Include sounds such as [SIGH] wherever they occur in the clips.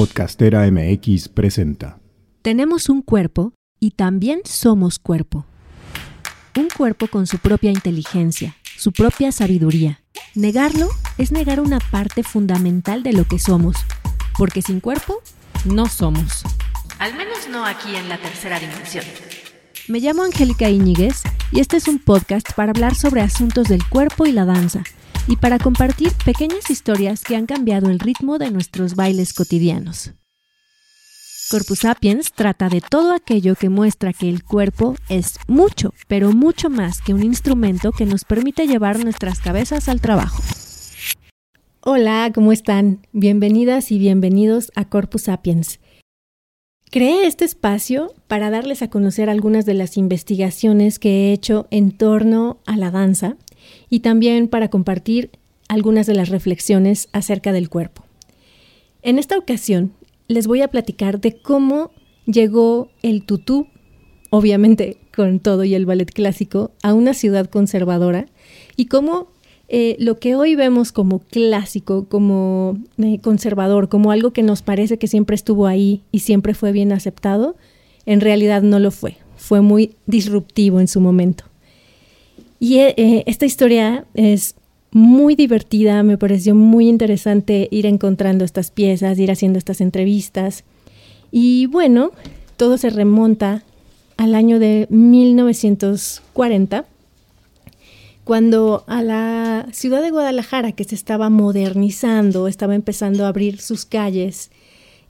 Podcastera MX presenta. Tenemos un cuerpo y también somos cuerpo. Un cuerpo con su propia inteligencia, su propia sabiduría. Negarlo es negar una parte fundamental de lo que somos, porque sin cuerpo no somos. Al menos no aquí en la tercera dimensión. Me llamo Angélica Iñiguez y este es un podcast para hablar sobre asuntos del cuerpo y la danza y para compartir pequeñas historias que han cambiado el ritmo de nuestros bailes cotidianos. Corpus Sapiens trata de todo aquello que muestra que el cuerpo es mucho, pero mucho más que un instrumento que nos permite llevar nuestras cabezas al trabajo. Hola, ¿cómo están? Bienvenidas y bienvenidos a Corpus Sapiens. Creé este espacio para darles a conocer algunas de las investigaciones que he hecho en torno a la danza y también para compartir algunas de las reflexiones acerca del cuerpo. En esta ocasión les voy a platicar de cómo llegó el tutú, obviamente con todo y el ballet clásico, a una ciudad conservadora y cómo eh, lo que hoy vemos como clásico, como eh, conservador, como algo que nos parece que siempre estuvo ahí y siempre fue bien aceptado, en realidad no lo fue. Fue muy disruptivo en su momento. Y eh, esta historia es muy divertida, me pareció muy interesante ir encontrando estas piezas, ir haciendo estas entrevistas. Y bueno, todo se remonta al año de 1940, cuando a la ciudad de Guadalajara, que se estaba modernizando, estaba empezando a abrir sus calles,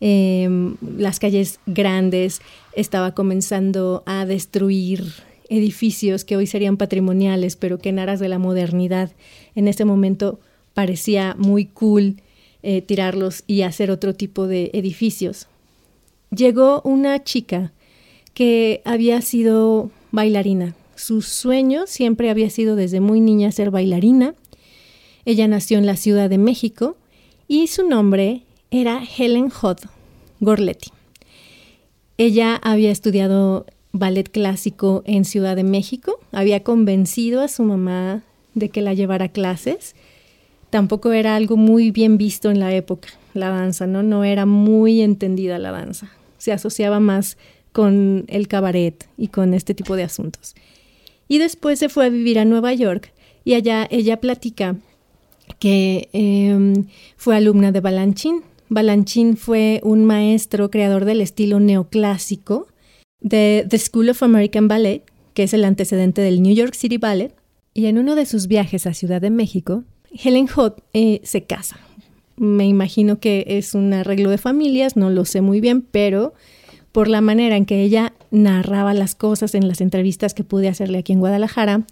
em, las calles grandes, estaba comenzando a destruir edificios que hoy serían patrimoniales, pero que en aras de la modernidad en ese momento parecía muy cool eh, tirarlos y hacer otro tipo de edificios. Llegó una chica que había sido bailarina. Su sueño siempre había sido desde muy niña ser bailarina. Ella nació en la Ciudad de México y su nombre era Helen Hodd Gorletti. Ella había estudiado ballet clásico en Ciudad de México. Había convencido a su mamá de que la llevara a clases. Tampoco era algo muy bien visto en la época, la danza, ¿no? No era muy entendida la danza. Se asociaba más con el cabaret y con este tipo de asuntos. Y después se fue a vivir a Nueva York y allá ella platica que em, fue alumna de Balanchín. Balanchín fue un maestro creador del estilo neoclásico de The School of American Ballet, que es el antecedente del New York City Ballet, y en uno de sus viajes a Ciudad de México, Helen Hoth eh, se casa. Me imagino que es un arreglo de familias, no lo sé muy bien, pero por la manera en que ella narraba las cosas en las entrevistas que pude hacerle aquí en Guadalajara,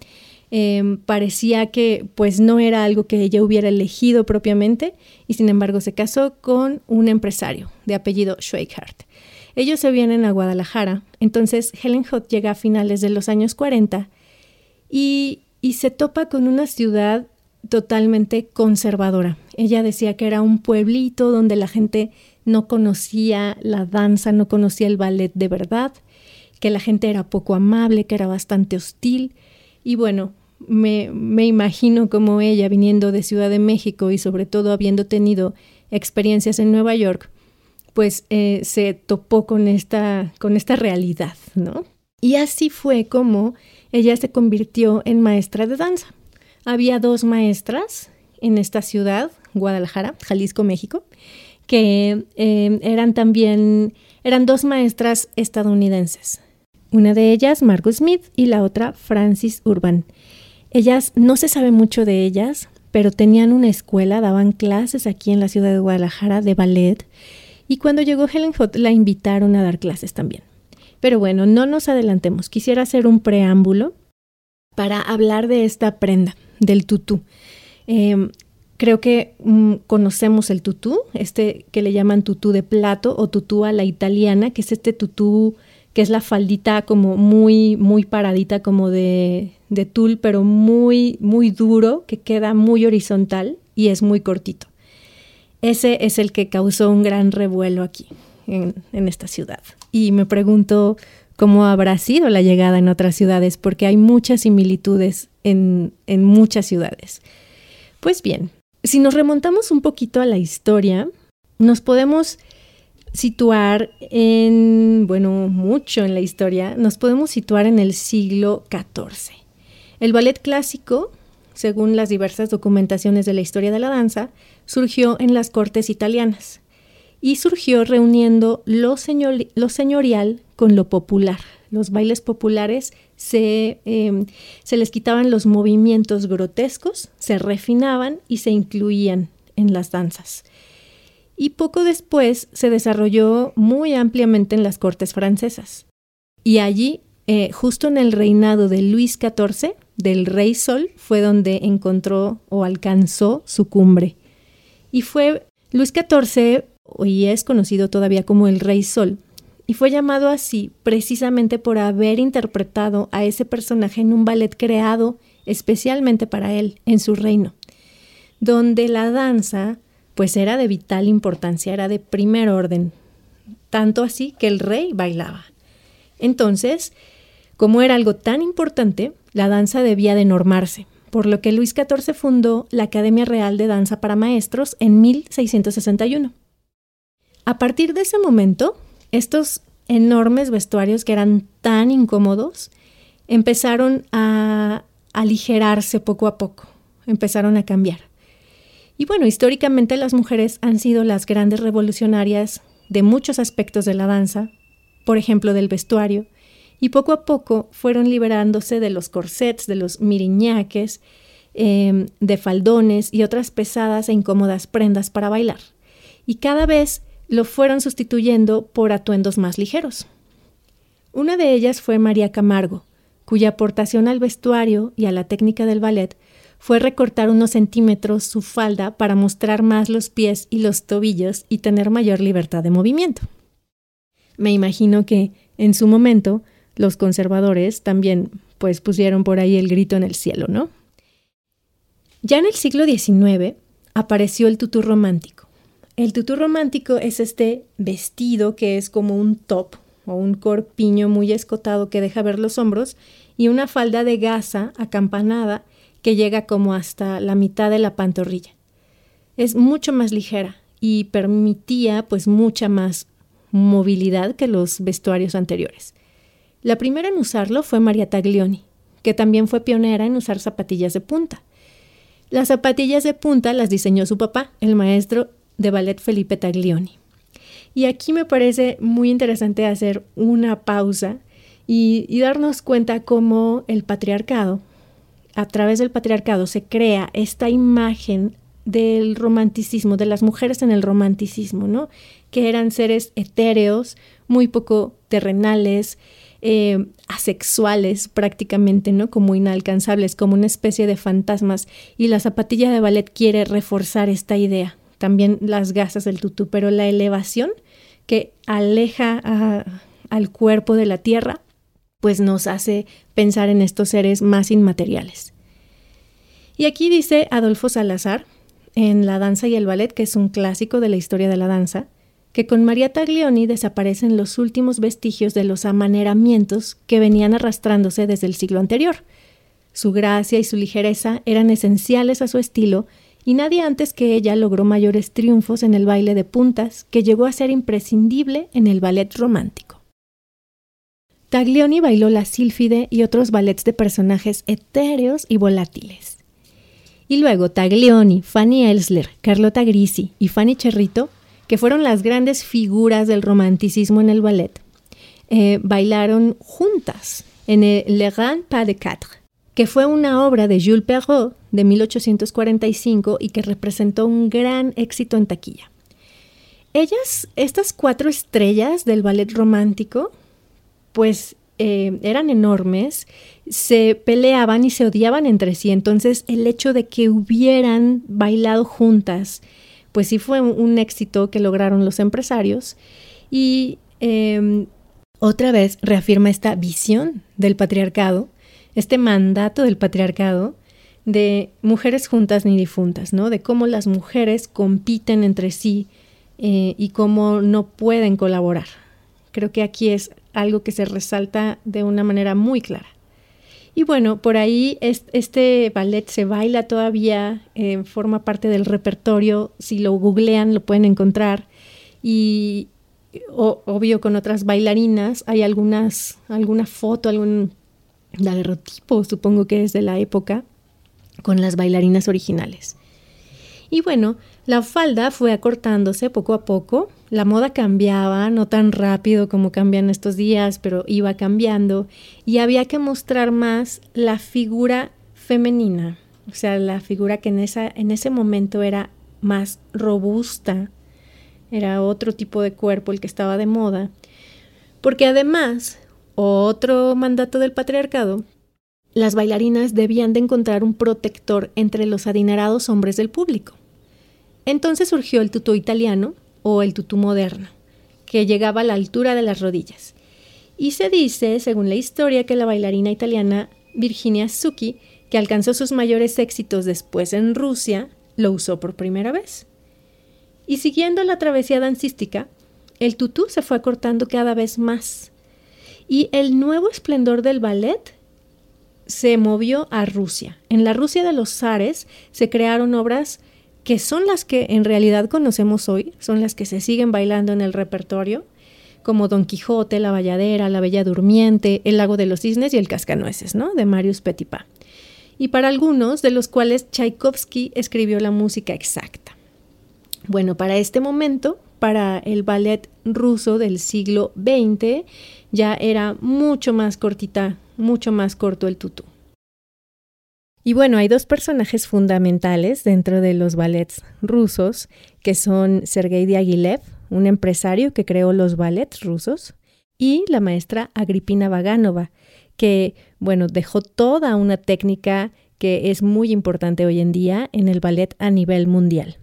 em, parecía que pues no era algo que ella hubiera elegido propiamente y sin embargo se casó con un empresario de apellido Schweikart. Ellos se vienen a Guadalajara, entonces Helen Hutt llega a finales de los años 40 y, y se topa con una ciudad totalmente conservadora. Ella decía que era un pueblito donde la gente no conocía la danza, no conocía el ballet de verdad, que la gente era poco amable, que era bastante hostil. Y bueno, me, me imagino como ella, viniendo de Ciudad de México y sobre todo habiendo tenido experiencias en Nueva York, pues eh, se topó con esta, con esta realidad, ¿no? Y así fue como ella se convirtió en maestra de danza. Había dos maestras en esta ciudad, Guadalajara, Jalisco, México, que eh, eran también, eran dos maestras estadounidenses. Una de ellas, Margot Smith, y la otra, Francis Urban. Ellas, no se sabe mucho de ellas, pero tenían una escuela, daban clases aquí en la ciudad de Guadalajara de ballet y cuando llegó Helen Hutt la invitaron a dar clases también. Pero bueno, no nos adelantemos. Quisiera hacer un preámbulo para hablar de esta prenda, del tutú. Em, creo que mm, conocemos el tutú, este que le llaman tutú de plato o tutú a la italiana, que es este tutú que es la faldita como muy, muy paradita, como de, de tul, pero muy, muy duro, que queda muy horizontal y es muy cortito. Ese es el que causó un gran revuelo aquí, en, esta ciudad. Y me pregunto cómo habrá sido la llegada en otras ciudades, porque hay muchas similitudes en, muchas ciudades. Pues bien, si nos remontamos un poquito a la historia, nos podemos situar en, bueno, mucho en la historia, nos podemos situar en el siglo XIV. El ballet clásico, según las diversas documentaciones de la historia de la danza, surgió en las cortes italianas y surgió reuniendo lo, señorial con lo popular. Los bailes populares se, em, se les quitaban los movimientos grotescos, se refinaban y se incluían en las danzas. Y poco después se desarrolló muy ampliamente en las cortes francesas. Y allí, eh, justo en el reinado de Luis XIV, del Rey Sol, fue donde encontró o alcanzó su cumbre. Y fue Luis XIV, hoy es conocido todavía como el Rey Sol, y fue llamado así precisamente por haber interpretado a ese personaje en un ballet creado especialmente para él en su reino, donde la danza pues era de vital importancia, era de primer orden, tanto así que el rey bailaba. Entonces, como era algo tan importante, la danza debía de normarse, por lo que Luis XIV fundó la Academia Real de Danza para Maestros en 1661. A partir de ese momento, estos enormes vestuarios que eran tan incómodos empezaron a aligerarse poco a poco, empezaron a cambiar. Y bueno, históricamente las mujeres han sido las grandes revolucionarias de muchos aspectos de la danza, por ejemplo del vestuario, y poco a poco fueron liberándose de los corsets, de los miriñaques, em, de faldones y otras pesadas e incómodas prendas para bailar. Y cada vez lo fueron sustituyendo por atuendos más ligeros. Una de ellas fue María Camargo, cuya aportación al vestuario y a la técnica del ballet fue recortar unos centímetros su falda para mostrar más los pies y los tobillos y tener mayor libertad de movimiento. Me imagino que, en su momento, los conservadores también pues pusieron por ahí el grito en el cielo, ¿no? Ya en el siglo XIX apareció el tutú romántico, el tutú romántico es este vestido que es como un top o un corpiño muy escotado que deja ver los hombros y una falda de gasa acampanada que llega como hasta la mitad de la pantorrilla. Es mucho más ligera y permitía pues mucha más movilidad que los vestuarios anteriores. La primera en usarlo fue María Taglioni, que también fue pionera en usar zapatillas de punta. Las zapatillas de punta las diseñó su papá, el maestro de ballet Felipe Taglioni. Y aquí me parece muy interesante hacer una pausa y, darnos cuenta cómo el patriarcado, a través del patriarcado, se crea esta imagen del romanticismo, de las mujeres en el romanticismo, ¿no? Que eran seres etéreos, muy poco terrenales, eh, asexuales prácticamente, ¿no? Como inalcanzables, como una especie de fantasmas. Y la zapatilla de ballet quiere reforzar esta idea también las gasas del tutú, pero la elevación que aleja al cuerpo de la tierra, pues nos hace pensar en estos seres más inmateriales. Y aquí dice Adolfo Salazar, en La danza y el ballet, que es un clásico de la historia de la danza, que con María Taglioni desaparecen los últimos vestigios de los amaneramientos que venían arrastrándose desde el siglo anterior. Su gracia y su ligereza eran esenciales a su estilo y nadie antes que ella logró mayores triunfos en el baile de puntas, que llegó a ser imprescindible en el ballet romántico. Taglioni bailó la sílfide y otros ballets de personajes etéreos y volátiles. Y luego Taglioni, Fanny Elsler, Carlota Grisi y Fanny Cherrito, que fueron las grandes figuras del romanticismo en el ballet, eh, bailaron juntas en el Le Grand Pas de Quatre, que fue una obra de Jules Perrault de 1845 y que representó un gran éxito en taquilla. Ellas, estas cuatro estrellas del ballet romántico, pues eh, eran enormes, se peleaban y se odiaban entre sí, entonces el hecho de que hubieran bailado juntas, pues sí fue un, éxito que lograron los empresarios y em, otra vez reafirma esta visión del patriarcado este mandato del patriarcado de mujeres juntas ni difuntas, ¿no? De cómo las mujeres compiten entre sí eh, y cómo no pueden colaborar. Creo que aquí es algo que se resalta de una manera muy clara. Y bueno, por ahí este ballet se baila todavía, eh, forma parte del repertorio, si lo googlean lo pueden encontrar. Y obvio con otras bailarinas, hay algunas, alguna foto, algún daguerrotipo, supongo que es de la época, con las bailarinas originales. Y bueno, la falda fue acortándose poco a poco, la moda cambiaba, no tan rápido como cambian estos días, pero iba cambiando. Y había que mostrar más la figura femenina, o sea, la figura que en, en ese momento era más robusta, era otro tipo de cuerpo el que estaba de moda, porque además, otro mandato del patriarcado, las bailarinas debían de encontrar un protector entre los adinerados hombres del público. Entonces surgió el tutú italiano o el tutú moderno, que llegaba a la altura de las rodillas. Y se dice, según la historia, que la bailarina italiana Virginia Zucchi, que alcanzó sus mayores éxitos después en Rusia, lo usó por primera vez. Y siguiendo la travesía dancística, el tutú se fue acortando cada vez más. Y el nuevo esplendor del ballet se movió a Rusia. En la Rusia de los zares se crearon obras que son las que en realidad conocemos hoy, son las que se siguen bailando en el repertorio, como Don Quijote, La Valladera, La Bella Durmiente, El Lago de los Cisnes y El Cascanueces, ¿no? De Marius Petipa. Y para algunos de los cuales Tchaikovsky escribió la música exacta. Bueno, para este momento, para el ballet ruso del siglo XX, ya era mucho más cortita, mucho más corto el tutú. Y bueno, hay dos personajes fundamentales dentro de los ballets rusos, que son Sergei Diaghilev, un empresario que creó los ballets rusos, y la maestra Agripina Vaganova, que, bueno, dejó toda una técnica que es muy importante hoy en día en el ballet a nivel mundial.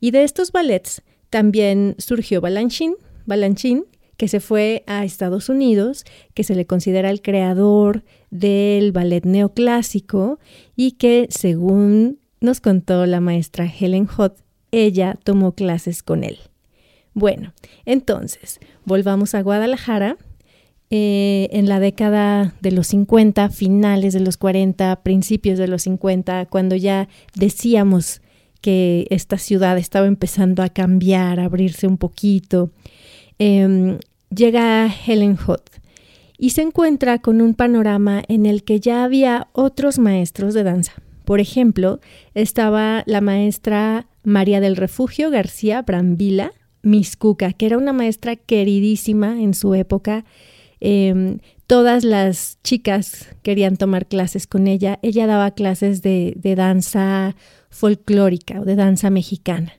Y de estos ballets también surgió Balanchine, Balanchine que se fue a Estados Unidos, que se le considera el creador del ballet neoclásico y que, según nos contó la maestra Helen Hoth, ella tomó clases con él. Bueno, entonces, volvamos a Guadalajara. Eh, en la década de los 50, finales de los 40, principios de los 50, cuando ya decíamos que esta ciudad estaba empezando a cambiar, a abrirse un poquito, em, llega Helen Hoth y se encuentra con un panorama en el que ya había otros maestros de danza. Por ejemplo, estaba la maestra María del Refugio García Brambila Miscuca, que era una maestra queridísima en su época. Em, todas las chicas querían tomar clases con ella. Ella daba clases de, de danza folclórica o de danza mexicana.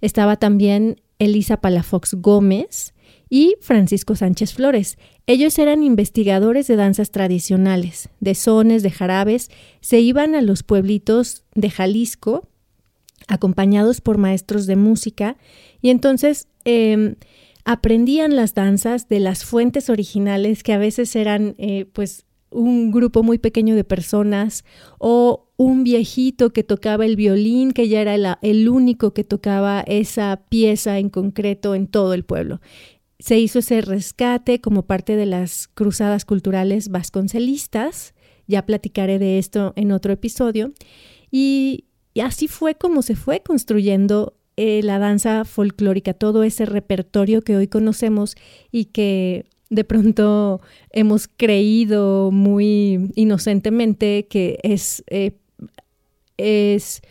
Estaba también Elisa Palafox Gómez, y Francisco Sánchez Flores. Ellos eran investigadores de danzas tradicionales, de sones, de jarabes, se iban a los pueblitos de Jalisco acompañados por maestros de música y entonces em, aprendían las danzas de las fuentes originales que a veces eran eh, pues un grupo muy pequeño de personas o un viejito que tocaba el violín, que ya era el único que tocaba esa pieza en concreto en todo el pueblo se hizo ese rescate como parte de las cruzadas culturales vasconcelistas. Ya platicaré de esto en otro episodio. Y, así fue como se fue construyendo eh, la danza folclórica, todo ese repertorio que hoy conocemos y que de pronto hemos creído muy inocentemente que es, eh, es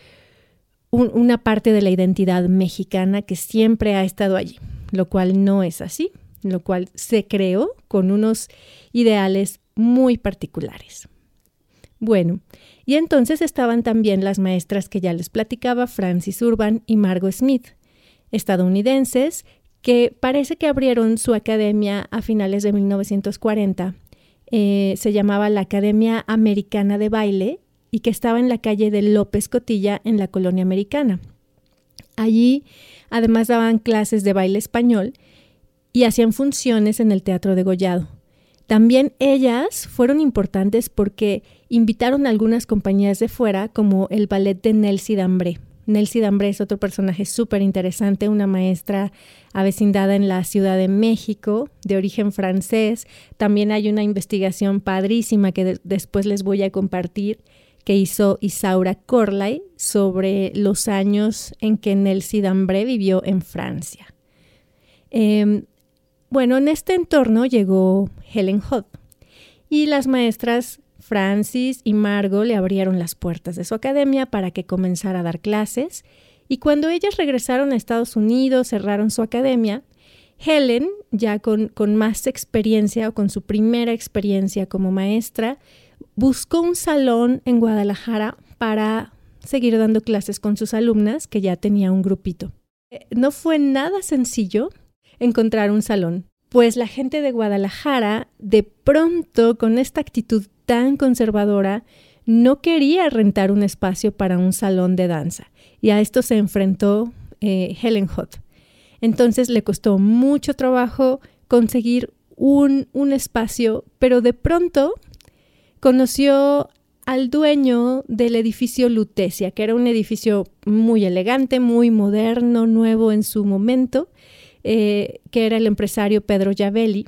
una parte de la identidad mexicana que siempre ha estado allí lo cual no es así, lo cual se creó con unos ideales muy particulares. Bueno, y entonces estaban también las maestras que ya les platicaba, Francis Urban y Margot Smith, estadounidenses que parece que abrieron su academia a finales de 1940. Eh, se llamaba la Academia Americana de Baile y que estaba en la calle de López Cotilla en la colonia americana. Allí Además daban clases de baile español y hacían funciones en el Teatro de Gollado. También ellas fueron importantes porque invitaron a algunas compañías de fuera, como el ballet de Nelsie Dambré. Nelsie Dambré es otro personaje súper interesante, una maestra avecindada en la Ciudad de México, de origen francés. También hay una investigación padrísima que después les voy a compartir que hizo Isaura Corlay sobre los años en que Nelsie Dambré vivió en Francia. Em, bueno, en este entorno llegó Helen Hutt y las maestras Francis y Margot le abrieron las puertas de su academia para que comenzara a dar clases y cuando ellas regresaron a Estados Unidos, cerraron su academia, Helen, ya con más experiencia o con su primera experiencia como maestra, buscó un salón en Guadalajara para seguir dando clases con sus alumnas, que ya tenía un grupito. Eh, no fue nada sencillo encontrar un salón, pues la gente de Guadalajara, de pronto, con esta actitud tan conservadora, no quería rentar un espacio para un salón de danza. Y a esto se enfrentó eh, Helen Hutt. Entonces le costó mucho trabajo conseguir un, un espacio, pero de pronto conoció al dueño del edificio Lutecia, que era un edificio muy elegante, muy moderno, nuevo en su momento, eh, que era el empresario Pedro Yavelli,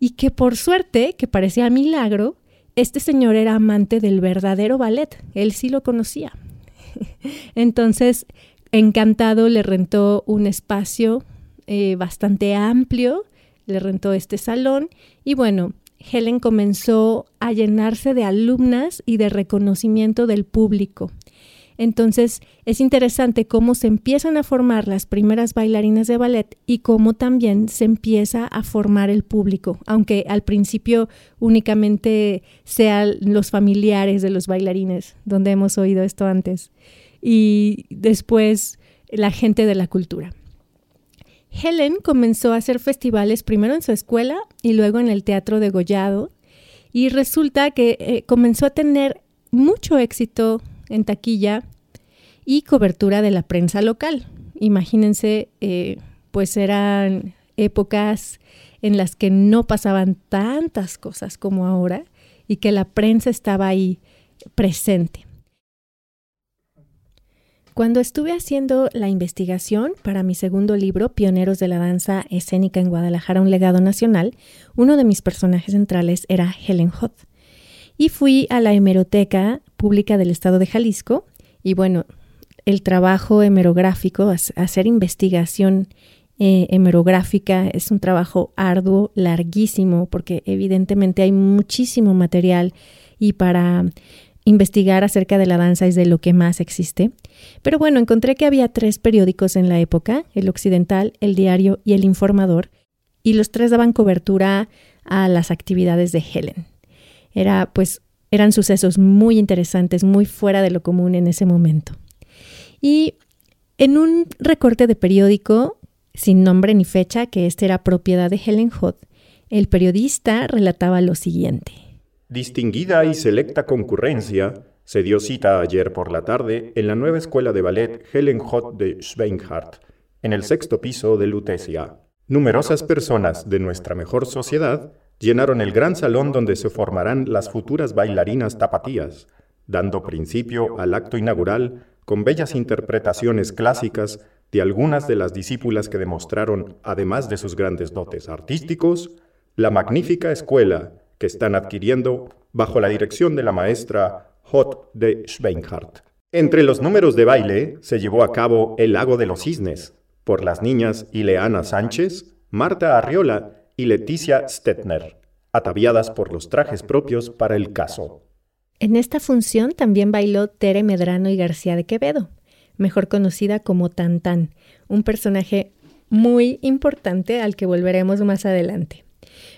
y que por suerte, que parecía milagro, este señor era amante del verdadero ballet, él sí lo conocía. [LAUGHS] Entonces, encantado, le rentó un espacio eh, bastante amplio, le rentó este salón y bueno, Helen comenzó a llenarse de alumnas y de reconocimiento del público. Entonces es interesante cómo se empiezan a formar las primeras bailarinas de ballet y cómo también se empieza a formar el público, aunque al principio únicamente sean los familiares de los bailarines, donde hemos oído esto antes, y después la gente de la cultura. Helen comenzó a hacer festivales primero en su escuela y luego en el Teatro de Gollado y resulta que eh, comenzó a tener mucho éxito en taquilla y cobertura de la prensa local. Imagínense, eh, pues eran épocas en las que no pasaban tantas cosas como ahora y que la prensa estaba ahí presente. Cuando estuve haciendo la investigación para mi segundo libro, Pioneros de la Danza Escénica en Guadalajara, un legado nacional, uno de mis personajes centrales era Helen Hutt. Y fui a la hemeroteca pública del estado de Jalisco y bueno, el trabajo hemerográfico, hacer investigación eh, hemerográfica es un trabajo arduo, larguísimo, porque evidentemente hay muchísimo material y para investigar acerca de la danza es de lo que más existe. Pero bueno, encontré que había tres periódicos en la época, el Occidental, el Diario y el Informador, y los tres daban cobertura a las actividades de Helen. Era pues eran sucesos muy interesantes, muy fuera de lo común en ese momento. Y en un recorte de periódico sin nombre ni fecha, que este era propiedad de Helen Hutt, el periodista relataba lo siguiente. Distinguida y selecta concurrencia, se dio cita ayer por la tarde en la nueva escuela de ballet Helen Hott de Schweinhardt, en el sexto piso de Lutecia. Numerosas personas de nuestra mejor sociedad llenaron el gran salón donde se formarán las futuras bailarinas tapatías, dando principio al acto inaugural con bellas interpretaciones clásicas de algunas de las discípulas que demostraron, además de sus grandes dotes artísticos, la magnífica escuela que están adquiriendo bajo la dirección de la maestra Hot de Schweinhardt. Entre los números de baile se llevó a cabo El Lago de los Cisnes, por las niñas Ileana Sánchez, Marta Arriola y Leticia Stetner, ataviadas por los trajes propios para el caso. En esta función también bailó Tere Medrano y García de Quevedo, mejor conocida como Tan un personaje muy importante al que volveremos más adelante.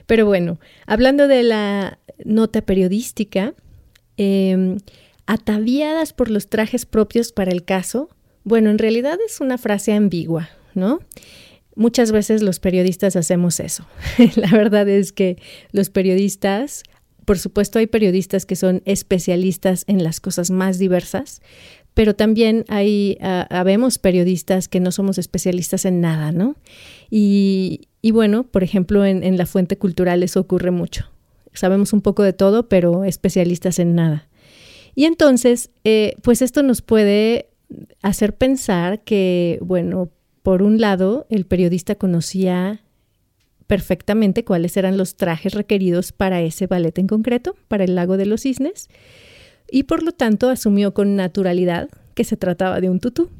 Pero bueno, hablando de la nota periodística, em, ataviadas por los trajes propios para el caso, bueno, en realidad es una frase ambigua, ¿no? Muchas veces los periodistas hacemos eso. [LAUGHS] la verdad es que los periodistas, por supuesto hay periodistas que son especialistas en las cosas más diversas, pero también hay, uh, periodistas que no somos especialistas en nada, ¿no? Y, y bueno, por ejemplo, en, la fuente cultural eso ocurre mucho. Sabemos un poco de todo, pero especialistas en nada. Y entonces, eh, pues esto nos puede hacer pensar que, bueno, por un lado, el periodista conocía perfectamente cuáles eran los trajes requeridos para ese ballet en concreto, para el lago de los cisnes, y por lo tanto asumió con naturalidad que se trataba de un tutú.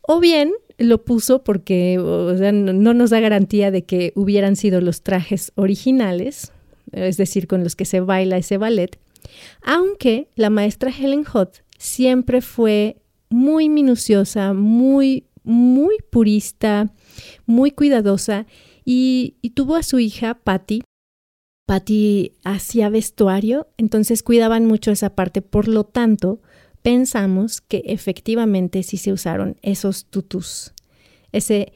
O bien lo puso porque no nos da garantía de que hubieran sido los trajes originales, es decir, con los que se baila ese ballet, aunque la maestra Helen Hutt siempre fue muy minuciosa, muy, muy purista, muy cuidadosa y, y tuvo a su hija Patty. Patty hacía vestuario, entonces cuidaban mucho esa parte, por lo tanto, pensamos que efectivamente sí se usaron esos tutus, ese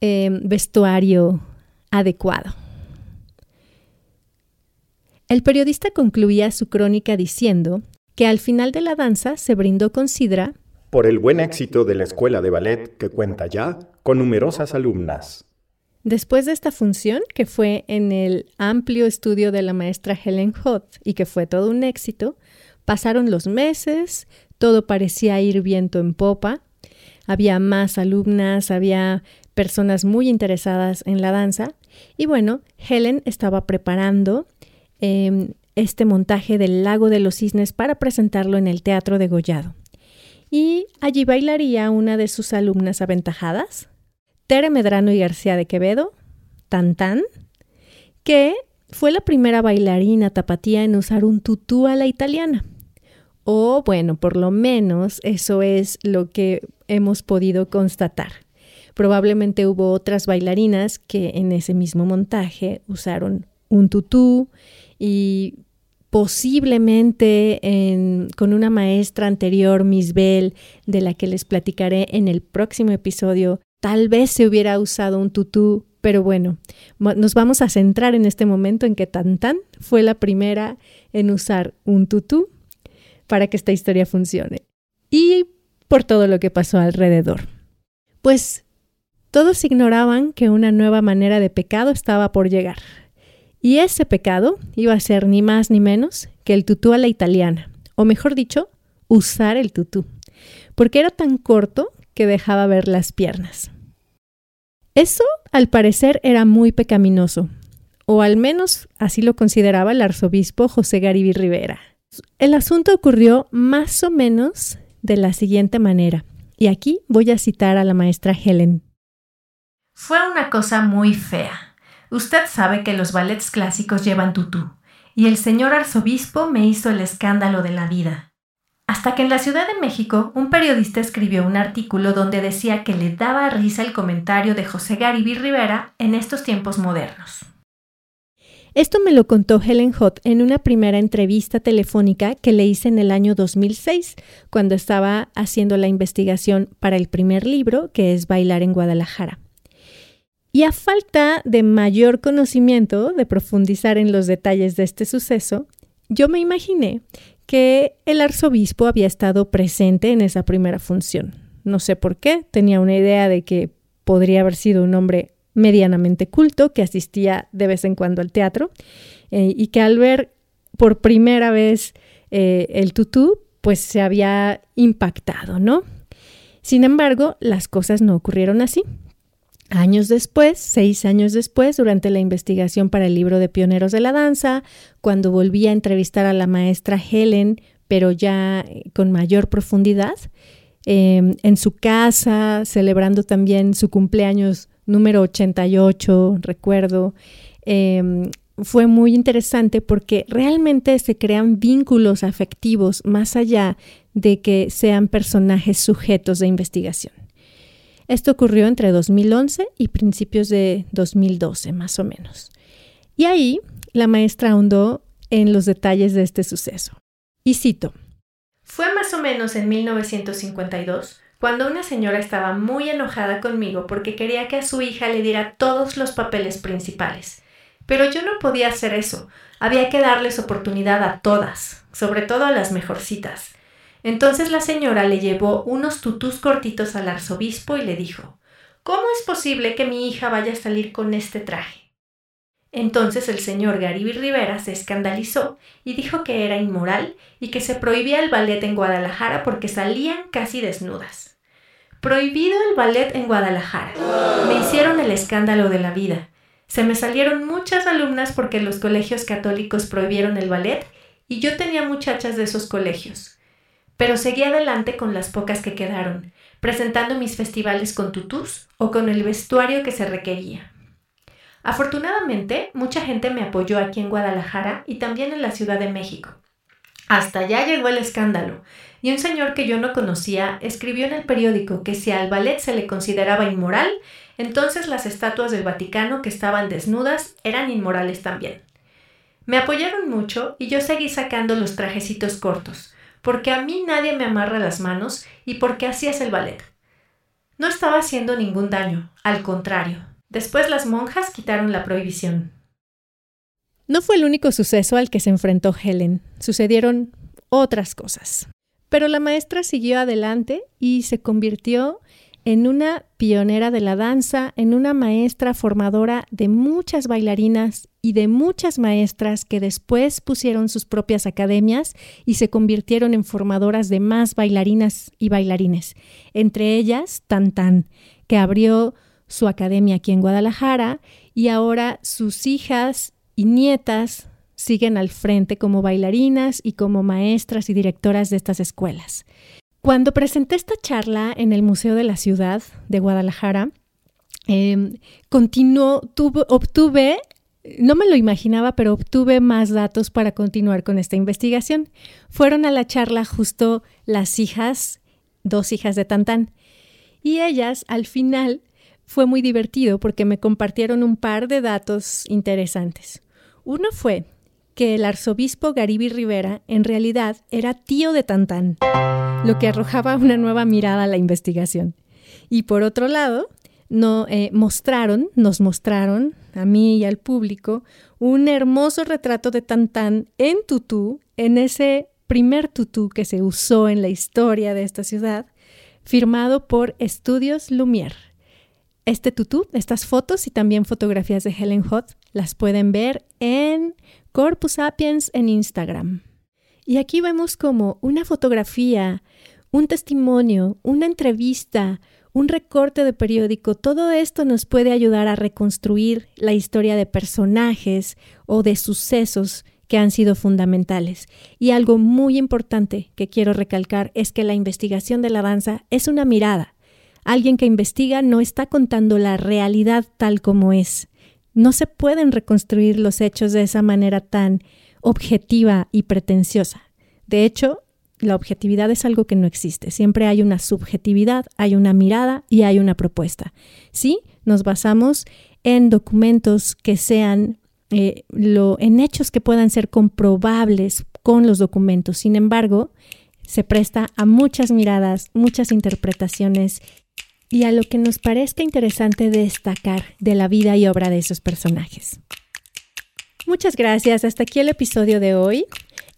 em, vestuario adecuado. El periodista concluía su crónica diciendo que al final de la danza se brindó con sidra por el buen éxito de la escuela de ballet que cuenta ya con numerosas alumnas. Después de esta función, que fue en el amplio estudio de la maestra Helen Huth y que fue todo un éxito, Pasaron los meses, todo parecía ir viento en popa, había más alumnas, había personas muy interesadas en la danza y bueno, Helen estaba preparando em, este montaje del Lago de los Cisnes para presentarlo en el Teatro de Gollado. Y allí bailaría una de sus alumnas aventajadas, Tere Medrano y García de Quevedo, Tan Tan, que fue la primera bailarina tapatía en usar un tutú a la italiana. O bueno, por lo menos eso es lo que hemos podido constatar. Probablemente hubo otras bailarinas que en ese mismo montaje usaron un tutú y posiblemente con una maestra anterior, Miss Bell, de la que les platicaré en el próximo episodio, tal vez se hubiera usado un tutú, pero bueno, nos vamos a centrar en este momento en que Tan Tan fue la primera en usar un tutú para que esta historia funcione. Y por todo lo que pasó alrededor. Pues todos ignoraban que una nueva manera de pecado estaba por llegar. Y ese pecado iba a ser ni más ni menos que el tutú a la italiana, o mejor dicho, usar el tutú, porque era tan corto que dejaba ver las piernas. Eso, al parecer, era muy pecaminoso, o al menos así lo consideraba el arzobispo José Garibí Rivera. El asunto ocurrió más o menos de la siguiente manera, y aquí voy a citar a la maestra Helen. Fue una cosa muy fea. Usted sabe que los ballets clásicos llevan tutú, y el señor arzobispo me hizo el escándalo de la vida. Hasta que en la Ciudad de México un periodista escribió un artículo donde decía que le daba risa el comentario de José Garibí Rivera en estos tiempos modernos. Esto me lo contó Helen Hutt en una primera entrevista telefónica que le hice en el año 2006, cuando estaba haciendo la investigación para el primer libro, que es Bailar en Guadalajara. Y a falta de mayor conocimiento, de profundizar en los detalles de este suceso, yo me imaginé que el arzobispo había estado presente en esa primera función. No sé por qué, tenía una idea de que podría haber sido un hombre medianamente culto que asistía de vez en cuando al teatro eh, y que al ver por primera vez eh, el tutú, pues se había impactado, ¿no? Sin embargo, las cosas no ocurrieron así. Años después, seis años después, durante la investigación para el libro de Pioneros de la Danza, cuando volví a entrevistar a la maestra Helen, pero ya con mayor profundidad, em, en su casa, celebrando también su cumpleaños número 88, recuerdo. Em, fue muy interesante porque realmente se crean vínculos afectivos más allá de que sean personajes sujetos de investigación. Esto ocurrió entre 2011 y principios de 2012, más o menos. Y ahí la maestra ahondó en los detalles de este suceso. Y cito. Fue más o menos en 1952 cuando una señora estaba muy enojada conmigo porque quería que a su hija le diera todos los papeles principales. Pero yo no podía hacer eso. Había que darles oportunidad a todas, sobre todo a las mejorcitas. Entonces la señora le llevó unos tutús cortitos al arzobispo y le dijo ¿Cómo es posible que mi hija vaya a salir con este traje? Entonces el señor Garibí Rivera se escandalizó y dijo que era inmoral y que se prohibía el ballet en Guadalajara porque salían casi desnudas. Prohibido el ballet en Guadalajara. Me hicieron el escándalo de la vida. Se me salieron muchas alumnas porque los colegios católicos prohibieron el ballet y yo tenía muchachas de esos colegios. Pero seguí adelante con las pocas que quedaron. presentando mis festivales con tutús o con el vestuario que se requería. Afortunadamente, mucha gente me apoyó aquí en Guadalajara y también en la Ciudad de México. Hasta allá llegó el escándalo, y un señor que yo no conocía escribió en el periódico que si al ballet se le consideraba inmoral, entonces las estatuas del Vaticano que estaban desnudas eran inmorales también. Me apoyaron mucho y yo seguí sacando los trajecitos cortos, porque a mí nadie me amarra las manos y porque así es el ballet. No estaba haciendo ningún daño, al contrario. Después las monjas quitaron la prohibición. No fue el único suceso al que se enfrentó Helen. Sucedieron otras cosas. Pero la maestra siguió adelante y se convirtió en una pionera de la danza, en una maestra formadora de muchas bailarinas y de muchas maestras que después pusieron sus propias academias y se convirtieron en formadoras de más bailarinas y bailarines. Entre ellas, Tan que abrió su academia aquí en Guadalajara y ahora sus hijas y nietas siguen al frente como bailarinas y como maestras y directoras de estas escuelas. Cuando presenté esta charla en el Museo de la Ciudad de Guadalajara, eh, obtuve, no me lo imaginaba, pero obtuve más datos para continuar con esta investigación. Fueron a la charla justo las hijas, dos hijas de Tantán, y ellas al final fue muy divertido porque me compartieron un par de datos interesantes. Uno fue que el arzobispo Garibi Rivera en realidad era tío de Tantán, lo que arrojaba una nueva mirada a la investigación. Y por otro lado, no, eh, mostraron, nos mostraron, a mí y al público, un hermoso retrato de Tantán en tutú, en ese primer tutú que se usó en la historia de esta ciudad, firmado por Estudios Lumière. Este tutú, estas fotos y también fotografías de Helen Hutt las pueden ver en Corpus Sapiens en Instagram. Y aquí vemos como una fotografía, un testimonio, una entrevista, un recorte de periódico, todo esto nos puede ayudar a reconstruir la historia de personajes o de sucesos que han sido fundamentales. Y algo muy importante que quiero recalcar es que la investigación de la danza es una mirada. Alguien que investiga no está contando la realidad tal como es, no se pueden reconstruir los hechos de esa manera tan objetiva y pretenciosa. De hecho, la objetividad es algo que no existe. Siempre hay una subjetividad, hay una mirada y hay una propuesta. Sí, nos basamos en documentos que sean, eh, en hechos que puedan ser comprobables con los documentos. Sin embargo, se presta a muchas miradas, muchas interpretaciones y a lo que nos parezca interesante destacar de la vida y obra de esos personajes. Muchas gracias, hasta aquí el episodio de hoy.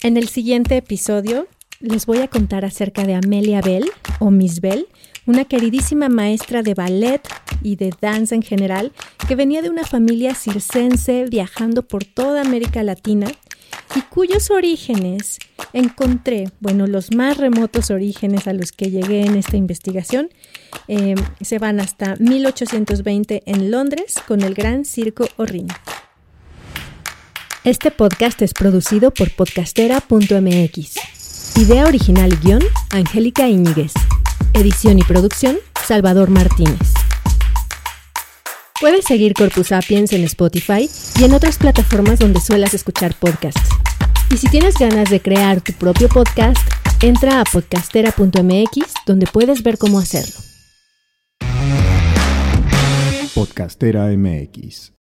En el siguiente episodio les voy a contar acerca de Amelia Bell o Miss Bell, una queridísima maestra de ballet y de danza en general que venía de una familia circense viajando por toda América Latina y cuyos orígenes encontré, bueno, los más remotos orígenes a los que llegué en esta investigación, eh, se van hasta 1820 en Londres con el Gran Circo Orrin. Este podcast es producido por podcastera.mx. Idea original y guion, Angélica Íñiguez. Edición y producción, Salvador Martínez. Puedes seguir Corpus Sapiens en Spotify y en otras plataformas donde suelas escuchar podcasts. Y si tienes ganas de crear tu propio podcast, entra a podcastera.mx donde puedes ver cómo hacerlo. Podcastera MX